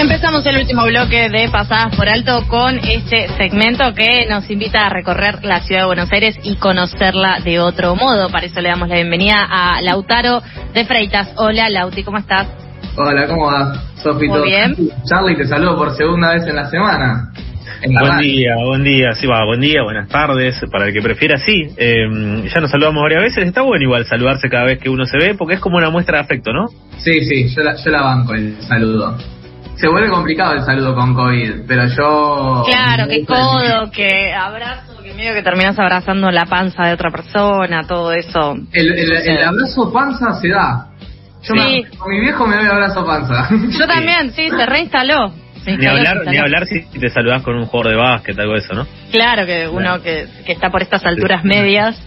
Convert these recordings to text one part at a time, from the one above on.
Empezamos el último bloque de Pasadas por Alto con este segmento que nos invita a recorrer la ciudad de Buenos Aires y conocerla de otro modo. Para eso le damos la bienvenida a Lautaro de Freitas. Hola Lauti, ¿cómo estás? Hola, ¿cómo vas? Sofi, Muy bien. Charlie, te saludo por segunda vez en la semana. Buen radio. día, buen día, sí va, buen día, buenas tardes, para el que prefiera, sí. Eh, ya nos saludamos varias veces, está bueno igual saludarse cada vez que uno se ve, porque es como una muestra de afecto, ¿no? Sí, sí, yo la, yo la banco el saludo. Se vuelve complicado el saludo con COVID, pero yo... Claro, que codo, que abrazo, que medio que terminas abrazando la panza de otra persona, todo eso. El, el, el abrazo panza se da. Yo Sí. me- con mi viejo me doy abrazo panza. Yo también, sí, se reinstaló. Ni hablar, ni hablar si te saludás con un jugador de básquet, algo de eso, ¿no? Claro que uno que, que está por estas alturas medias,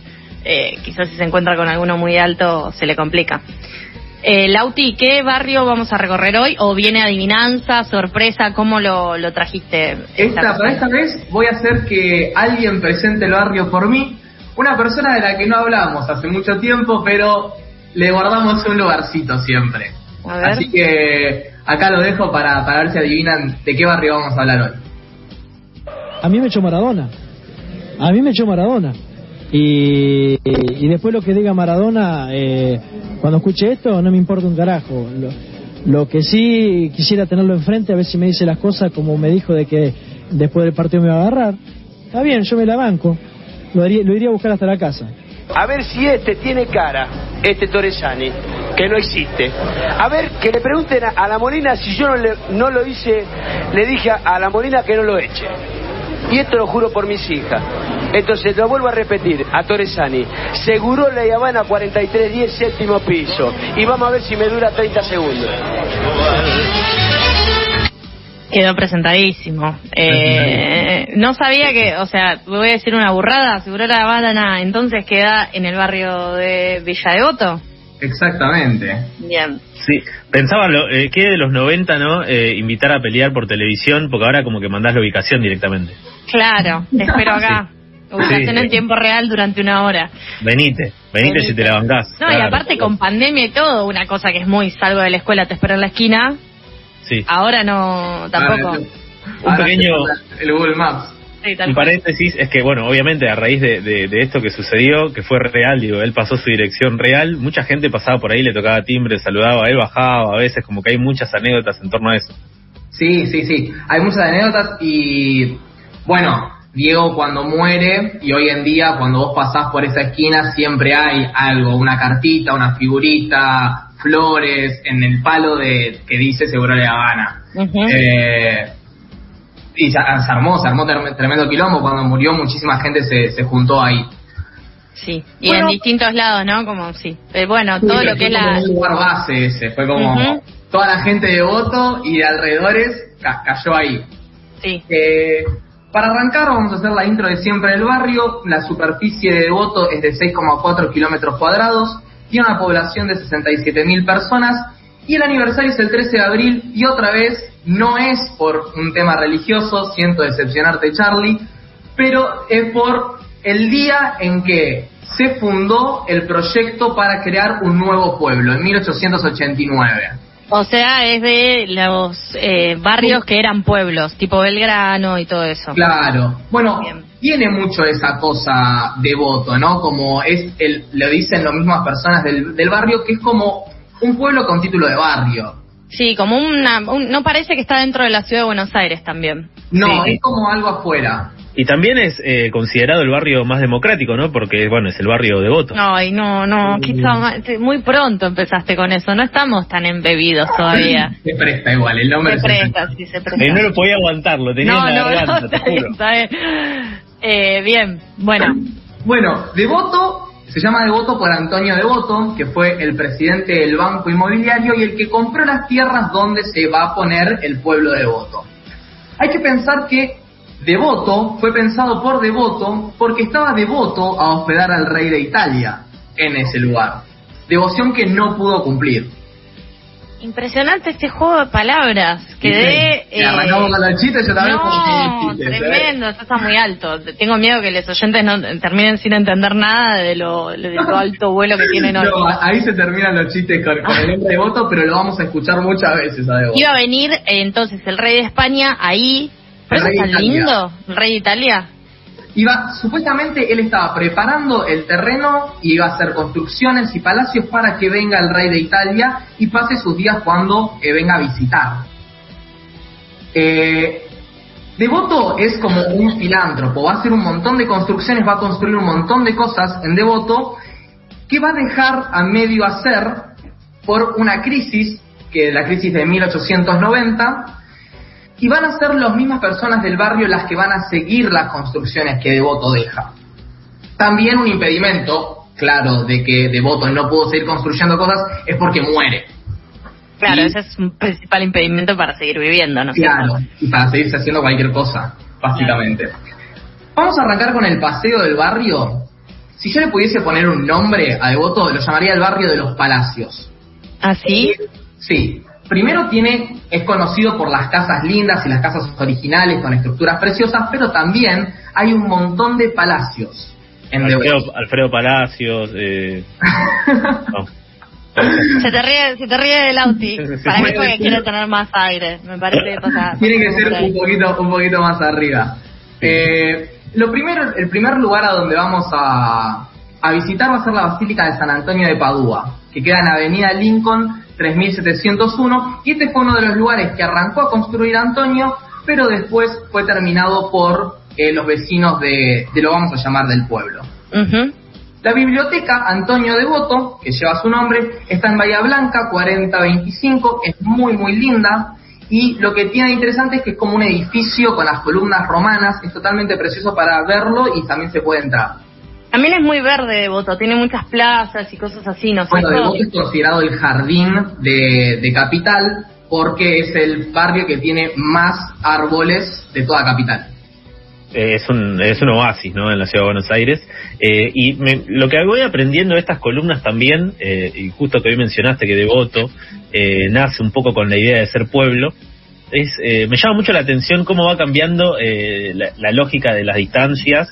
eh, quizás si se encuentra con alguno muy alto se le complica. Eh, Lauti, ¿qué barrio vamos a recorrer hoy? ¿O viene adivinanza, sorpresa? ¿Cómo lo, lo trajiste? Esta, para esta vez voy a hacer que alguien presente el barrio por mí. Una persona de la que no hablamos hace mucho tiempo, pero le guardamos un lugarcito siempre. A ver. Así que acá lo dejo para, para ver si adivinan de qué barrio vamos a hablar hoy. A mí me echó Maradona. A mí me echó Maradona. Y, y después lo que diga Maradona, eh, cuando escuche esto, no me importa un carajo. Lo, lo que sí quisiera tenerlo enfrente, a ver si me dice las cosas como me dijo de que después del partido me va a agarrar. Está bien, yo me la banco. Lo, haría- lo iría a buscar hasta la casa. A ver si este tiene cara, este Torresani, que no existe. A ver, que le pregunten a, la Molina si yo no, le- no lo hice, le dije a, a la Molina que no lo eche. Y esto lo juro por mis hijas. Entonces, lo vuelvo a repetir, a Torresani. Seguro la Habana 4310, séptimo piso. Y vamos a ver si me dura 30 segundos. Quedó presentadísimo. Eh, no sabía que, o sea, voy a decir una burrada, seguro la Habana entonces queda en el barrio de Villa Devoto. Exactamente. Bien. Sí, pensaba lo, eh, que de los 90, ¿no? Eh, invitar a pelear por televisión, porque ahora como que mandás la ubicación directamente. Claro, te espero acá. Ubicación Sí. en tiempo real durante una hora. Venite, venite, Venite. si te la bancás. No, y aparte con pandemia y todo, una cosa que es muy salgo de la escuela, te espero en la esquina, Sí. ahora no, tampoco. Ahora, Un ahora pequeño- El Google Maps. Sí, tal Un paréntesis es que, bueno, obviamente a raíz de, de- de esto que sucedió, que fue real, digo, él pasó su dirección real, mucha gente pasaba por ahí, le tocaba timbre, saludaba, él bajaba, a veces como que hay muchas anécdotas en torno a eso. Sí, sí, sí. Hay muchas anécdotas y bueno, Diego cuando muere y hoy en día cuando vos pasás por esa esquina siempre hay algo, una cartita, una figurita, flores en el palo de que dice Seguro de Habana. Eh, y se, se armó, se armó trem- tremendo quilombo cuando murió, muchísima gente se, se juntó ahí. Sí, y Bueno. en distintos lados, ¿no? Como sí. Eh, bueno, todo pero lo que es fue como la... un lugar base ese, fue como toda la gente de voto y de alrededores ca- cayó ahí. Sí. Eh, para arrancar vamos a hacer la intro de siempre del barrio. La superficie de Devoto es de 6,4 kilómetros cuadrados, tiene una población de 67.000 personas y el aniversario es el 13 de abril y otra vez no es por un tema religioso, siento decepcionarte Charlie, pero es por el día en que se fundó el proyecto para crear un nuevo pueblo, en 1889. O sea, es de los eh, barrios que eran pueblos, tipo Belgrano y todo eso. Claro. Bueno, Bien. tiene mucho esa cosa de voto, ¿no? Como es el, lo dicen las mismas personas del, del barrio, que es como un pueblo con título de barrio. Sí, como una... un- no parece que está dentro de la ciudad de Buenos Aires también. No, Sí. es como algo afuera. Y también es eh, considerado el barrio más democrático, ¿no? Porque, bueno, es el barrio de voto. Ay, no, no, toma- muy pronto empezaste con eso, no estamos tan embebidos todavía. Se presta igual, el nombre Se se presta, sí, se presta. Eh, no lo podía aguantar, lo tenía No, en la no, garganta, no, te está bien, juro. está bien. Eh, bien, bueno, Bueno, Devoto se llama Devoto por Antonio Devoto, que fue el presidente del Banco Inmobiliario y el que compró las tierras donde se va a poner el pueblo de Devoto. Hay que pensar que Devoto fue pensado por Devoto porque estaba devoto a hospedar al rey de Italia en ese lugar. Devoción que no pudo cumplir. Impresionante este juego de palabras. Quedé. Sí, arrancamos con los chistes, yo también no, chistes, tremendo, esto está muy alto. Tengo miedo que los oyentes no terminen sin entender nada de lo, de lo alto vuelo que tienen hoy. No, ahí se terminan los chistes con, con el hombre de voto, pero lo vamos a escuchar muchas veces a Iba a venir eh, entonces el rey de España ahí. ¿Pero eso está lindo? ¿El rey de Italia? Iba, supuestamente él estaba preparando el terreno y iba a hacer construcciones y palacios para que venga el rey de Italia y pase sus días cuando eh, venga a visitar. Eh, Devoto es como un filántropo, va a hacer un montón de construcciones, va a construir un montón de cosas en Devoto que va a dejar a medio hacer por una crisis, que es la crisis de 1890, y van a ser las mismas personas del barrio las que van a seguir las construcciones que Devoto deja. También un impedimento, claro, de que Devoto no pudo seguir construyendo cosas es porque muere. Claro, ese es un principal impedimento para seguir viviendo, ¿no? Claro, y para seguirse haciendo cualquier cosa, básicamente. Vamos a arrancar con el paseo del barrio. Si yo le pudiese poner un nombre a Devoto, lo llamaría el barrio de los palacios. ¿Ah, sí? Sí, primero tiene, es conocido por las casas lindas y las casas originales con estructuras preciosas, pero también hay un montón de palacios. En Alfredo, Alfredo Palacios. Eh, Se te ríe, se te ríe del Auti. Para mí porque quiere tener más aire. Me parece o Tiene que ser un poquito, un poquito más arriba. Eh, lo primero, el primer lugar a donde vamos a, a visitar va a ser la Basílica de San Antonio de Padua, que queda en Avenida Lincoln 3701 y este fue uno de los lugares que arrancó a construir Antonio, pero después fue terminado por eh, los vecinos de, lo vamos a llamar del pueblo. La biblioteca Antonio Devoto, que lleva su nombre, está en Bahía Blanca 4025, es muy muy linda y lo que tiene interesante es que es como un edificio con las columnas romanas, es totalmente precioso para verlo y también se puede entrar. También es muy verde Devoto, tiene muchas plazas y cosas así, ¿no Bueno, Devoto es considerado el jardín de, Capital porque es el barrio que tiene más árboles de toda Capital. Eh, es, un, es un oasis ¿no? en la ciudad de Buenos Aires. Eh, y lo que voy aprendiendo de estas columnas también, eh, y justo que hoy mencionaste que Devoto nace un poco con la idea de ser pueblo, es me llama mucho la atención cómo va cambiando la, lógica de las distancias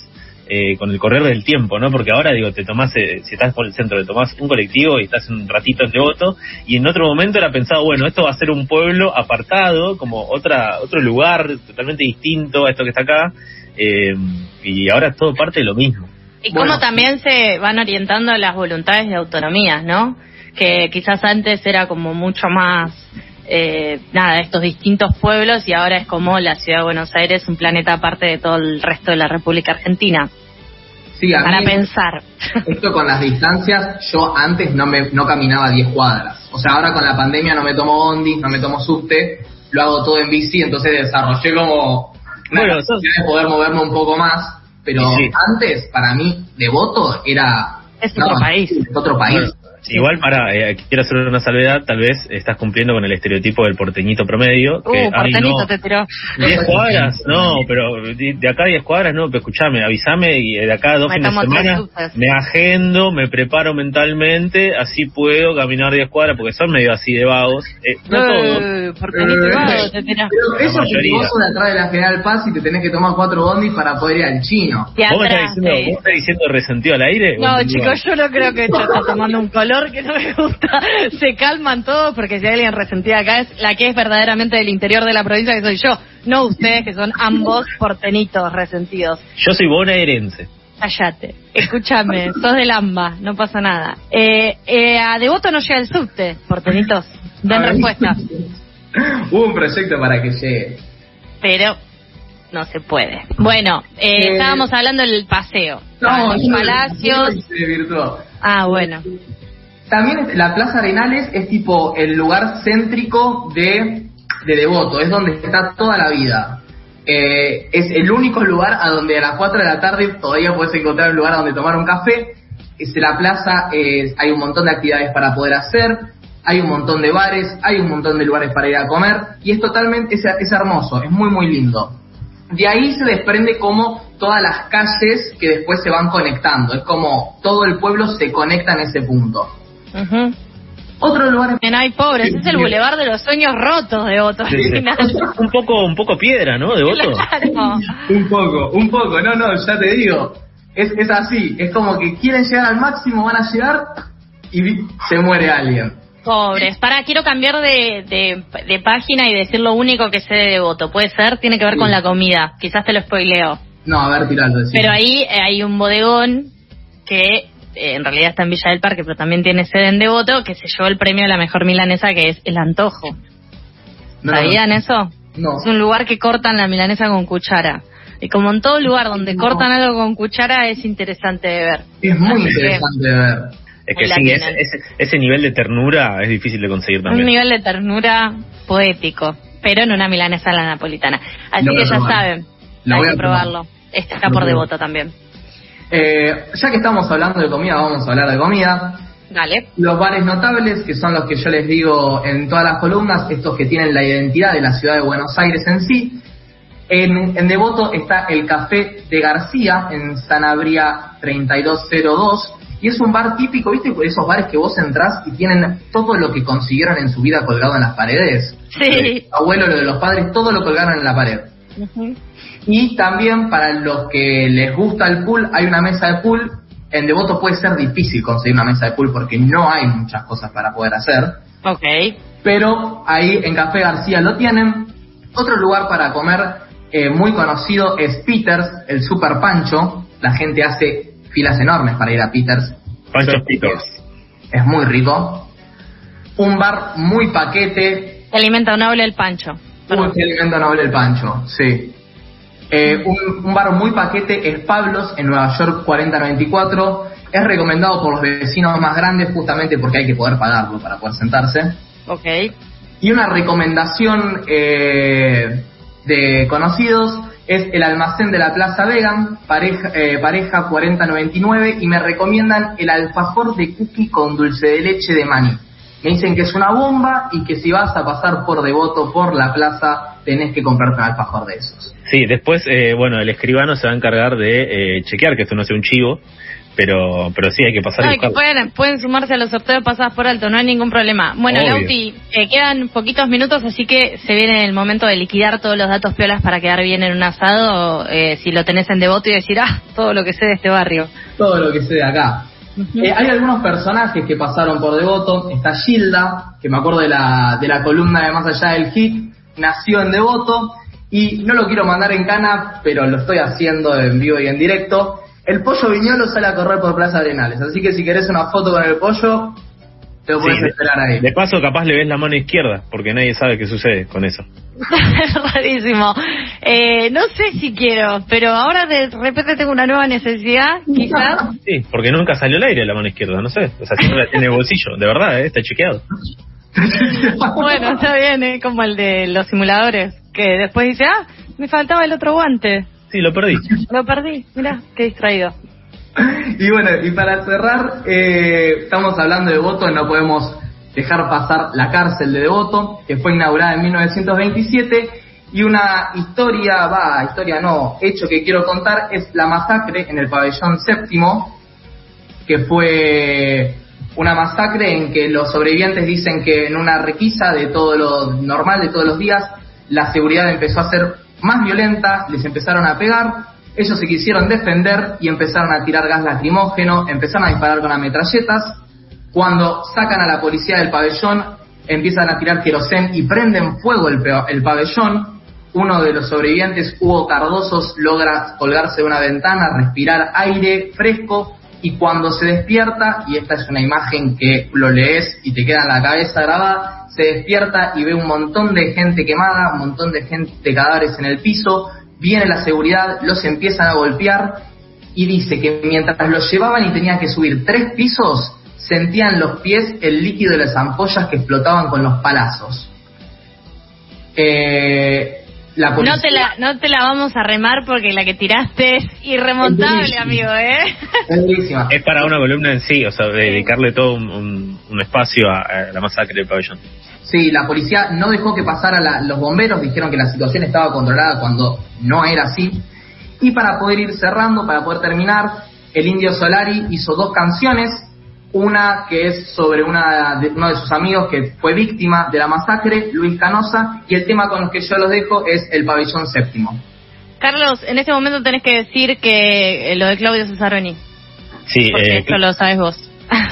eh, con el correr del tiempo, ¿no? Porque ahora, digo, te tomás, eh, si estás por el centro, te tomás un colectivo y estás un ratito en Devoto, y en otro momento era pensado, bueno, esto va a ser un pueblo apartado, como otra otro lugar totalmente distinto a esto que está acá, eh, y ahora es todo parte de lo mismo. Y cómo también se van orientando las voluntades de autonomías, ¿no? Que quizás antes era como mucho más eh, nada, estos distintos pueblos y ahora es como la ciudad de Buenos Aires, un planeta aparte de todo el resto de la República Argentina. Sí, para pensar. Esto con las distancias, yo antes no me no caminaba 10 cuadras. O sea, ahora con la pandemia no me tomo bondi, no me tomo subte, lo hago todo en bici, entonces desarrollé como una bueno, de poder moverme un poco más. Pero antes, para mí, devoto era... Es otro país. Es otro país. Igual para, eh, quiero hacer una salvedad, tal vez estás cumpliendo con el estereotipo del porteñito promedio. Que, uh, porteñito te tiró. 10 cuadras, no, pero de, acá 10 cuadras no, pero escuchame, avísame y de acá dos fines de semana me agendo, me preparo mentalmente, así puedo caminar 10 cuadras porque son medio así de vagos. Eh, no eh, Porteñito eh, vago, te tiró. Pero eso es de atrás de la General Paz y te tenés que tomar cuatro bondis para poder ir al chino. ¿Vos, me estás diciendo, ¿Vos estás diciendo resentido al aire? No, chicos, yo no creo que esto está tomando un color que no me gusta. Se calman todos porque si hay alguien resentida acá es la que es verdaderamente del interior de la provincia que soy yo, no ustedes que son ambos portenitos resentidos. Yo soy bonaerense. Cállate, escúchame, sos del AMBA, no pasa nada. Eh, eh, a Devoto no llega el subte, portenitos. Den respuesta. Hubo un proyecto para que llegue. Pero no se puede. Bueno, eh, eh estábamos hablando del paseo. No, los palacios. Ah, bueno. También la Plaza Arenales es tipo el lugar céntrico de, de Devoto, es donde está toda la vida. Eh, es el único lugar a donde a las 4 de la tarde todavía puedes encontrar un lugar donde tomar un café. Es la plaza, eh, hay un montón de actividades para poder hacer, hay un montón de bares, hay un montón de lugares para ir a comer y es totalmente, es, es hermoso, es muy muy lindo. De ahí se desprende como todas las calles que después se van conectando. Es como todo el pueblo se conecta en ese punto. Otro lugar En Ay Pobres, es el bulevar de los sueños rotos de Voto. Sí, sí. un poco un poco piedra, ¿no? De voto. Claro. Un poco, un poco, no, no, ya te digo. Es, es así, es como que quieren llegar al máximo, van a llegar y se muere alguien. Pobres. Para, quiero cambiar de, de, de página y decir lo único que sé de Devoto. Puede ser, tiene que ver con la comida. Quizás te lo spoileo. No, a ver, tirando. sí. Pero ahí eh, hay un bodegón que en realidad está en Villa del Parque, pero también tiene sede en Devoto, que se llevó el premio a la mejor milanesa, que es el antojo. No, ¿Sabían eso? No. Es un lugar que cortan la milanesa con cuchara. Y como en todo lugar donde No. cortan algo con cuchara, es interesante de ver. Es muy Así que- interesante de ver. Es que sí, ese, ese, ese nivel de ternura es difícil de conseguir Un también. nivel de ternura poético, pero en una milanesa a la napolitana. Así que ya saben, hay que probarlo. Este está por devoto también. Eh, ya que estamos hablando de comida, vamos a hablar de comida. Dale. Los bares notables, que son los que yo les digo en todas las columnas, estos que tienen la identidad de la ciudad de Buenos Aires en sí. En, en Devoto está el Café de García, en Sanabria 3202, y es un bar típico, ¿viste? Esos bares que vos entrás y tienen todo lo que consiguieron en su vida colgado en las paredes. Sí. Eh, abuelo, lo de los padres, todo lo colgaron en la pared. Y también para los que les gusta el pool, hay una mesa de pool. En Devoto puede ser difícil conseguir una mesa de pool porque no hay muchas cosas para poder hacer. Ok. Pero ahí en Café García lo tienen. Otro lugar para comer eh, muy conocido es Peters, el Super Pancho. La gente hace filas enormes para ir a Peters. Pancho Peters. Es muy rico. Un bar muy paquete, Se alimenta un noble el pancho. Uy, qué alimento noble el pancho, sí. Eh, un, un bar muy paquete es Pablos en Nueva York 4094. Es recomendado por los vecinos más grandes justamente porque hay que poder pagarlo para poder sentarse. Ok. Y una recomendación eh, de conocidos es el almacén de la Plaza Vegan, pareja, eh, pareja 4099, y me recomiendan el alfajor de cookie con dulce de leche de maní. Me dicen que es una bomba y que si vas a pasar por Devoto, por la plaza, tenés que comprarte un alfajor de esos. Sí, después, eh, bueno, el escribano se va a encargar de eh, chequear que esto no sea un chivo, pero pero sí hay que pasar No, y que pueden sumarse a los sorteos pasadas por alto, no hay ningún problema. Bueno, Obvio. Lauti, eh, quedan poquitos minutos, así que se viene el momento de liquidar todos los datos piolas para quedar bien en un asado, eh, si lo tenés en devoto y decir, ah, todo lo que sé de este barrio. Todo lo que sé de acá. Eh, hay algunos personajes que pasaron por Devoto. Está Gilda, que me acuerdo de la, de la columna de Más Allá del Hit, nació en Devoto. Y no lo quiero mandar en cana, pero lo estoy haciendo en vivo y en directo. El pollo viñolo sale a correr por Plaza Arenales. Así que si querés una foto con el pollo, te lo Sí, puedes de- esperar ahí. De paso, capaz le ves la mano izquierda, porque nadie sabe qué sucede con eso. Rarísimo. Eh, no sé si quiero, pero ahora de repente tengo una nueva necesidad, quizás. Sí, porque nunca salió al aire la mano izquierda, no sé. O sea, siempre la tiene en el bolsillo, de verdad, ¿eh? está chequeado. Bueno, está bien, ¿eh? como el de los simuladores, que después dice, ah, me faltaba el otro guante. Sí, lo perdí. Lo perdí, mira, qué distraído. Y bueno, y para cerrar, eh, estamos hablando de Devoto, no podemos dejar pasar la cárcel de Devoto, que fue inaugurada en 1927, y una historia, va, historia no, hecho que quiero contar es la masacre en el pabellón séptimo, que fue una masacre en que los sobrevivientes dicen que en una requisa de todo lo normal de todos los días, la seguridad empezó a ser más violenta, les empezaron a pegar, ellos se quisieron defender y empezaron a tirar gas lacrimógeno, empezaron a disparar con ametralletas. Cuando sacan a la policía del pabellón, empiezan a tirar querosén y prenden fuego el, pabellón. Uno de los sobrevivientes, Hugo Cardosos, logra colgarse de una ventana, respirar aire fresco y cuando se despierta, y esta es una imagen que lo lees y te queda en la cabeza grabada, se despierta y ve un montón de gente quemada, un montón de gente de cadáveres en el piso, viene la seguridad, los empiezan a golpear y dice que mientras los llevaban y tenían que subir tres pisos, sentían en los pies el líquido de las ampollas que explotaban con los palazos. Eh, la policía- No te, la, no te la vamos a remar porque la que tiraste es irremontable, amigo, ¿eh? Es para una columna en sí, o sea, dedicarle todo un, un- un espacio a, a la masacre del pabellón. Sí, la policía no dejó que pasara la- los bomberos, dijeron que la situación estaba controlada cuando no era así. Y para poder ir cerrando, para poder terminar, el Indio Solari hizo dos canciones una que es sobre una de, uno de sus amigos que fue víctima de la masacre, Luis Canosa, y el tema con los que yo los dejo es el pabellón séptimo. Carlos, en este momento tenés que decir que eh, lo de Claudio Cesaroni. Sí, porque eh, esto lo sabes vos.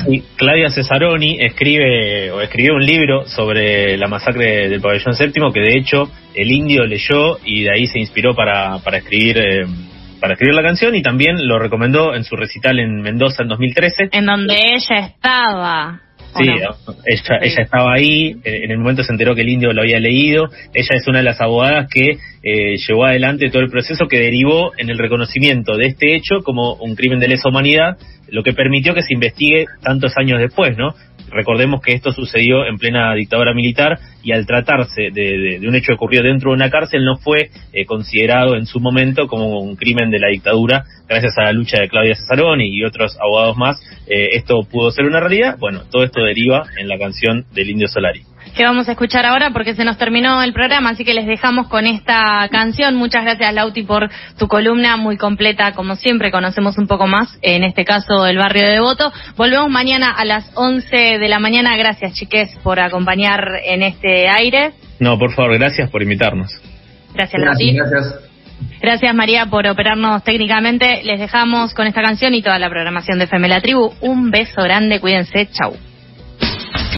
Y Claudia Cesaroni escribe o escribió un libro sobre la masacre del pabellón séptimo que de hecho el indio leyó y de ahí se inspiró para, para escribir eh, para escribir la canción y también lo recomendó en su recital en Mendoza en 2013. En donde ella estaba. ¿O Sí, no? ella, Sí. ella estaba ahí, eh, en el momento se enteró que el indio lo había leído, ella es una de las abogadas que eh, llevó adelante todo el proceso que derivó en el reconocimiento de este hecho como un crimen de lesa humanidad, lo que permitió que se investigue tantos años después, ¿no? Recordemos que esto sucedió en plena dictadura militar y al tratarse de, un hecho que ocurrió dentro de una cárcel no fue eh, considerado en su momento como un crimen de la dictadura gracias a la lucha de Claudia Cesaroni y otros abogados más. eh, esto pudo ser una realidad. Bueno, todo esto deriva en la canción del Indio Solari. Que vamos a escuchar ahora porque se nos terminó el programa, así que les dejamos con esta canción. Muchas gracias Lauti por tu columna muy completa, como siempre conocemos un poco más, en este caso el barrio de Devoto. Volvemos mañana a las 11 de la mañana. Gracias chiques por acompañar en este aire. No, por favor, gracias por invitarnos. Gracias Lauti. Gracias, gracias. Gracias María por operarnos técnicamente. Les dejamos con esta canción y toda la programación de FM La Tribu. Un beso grande, cuídense, chau.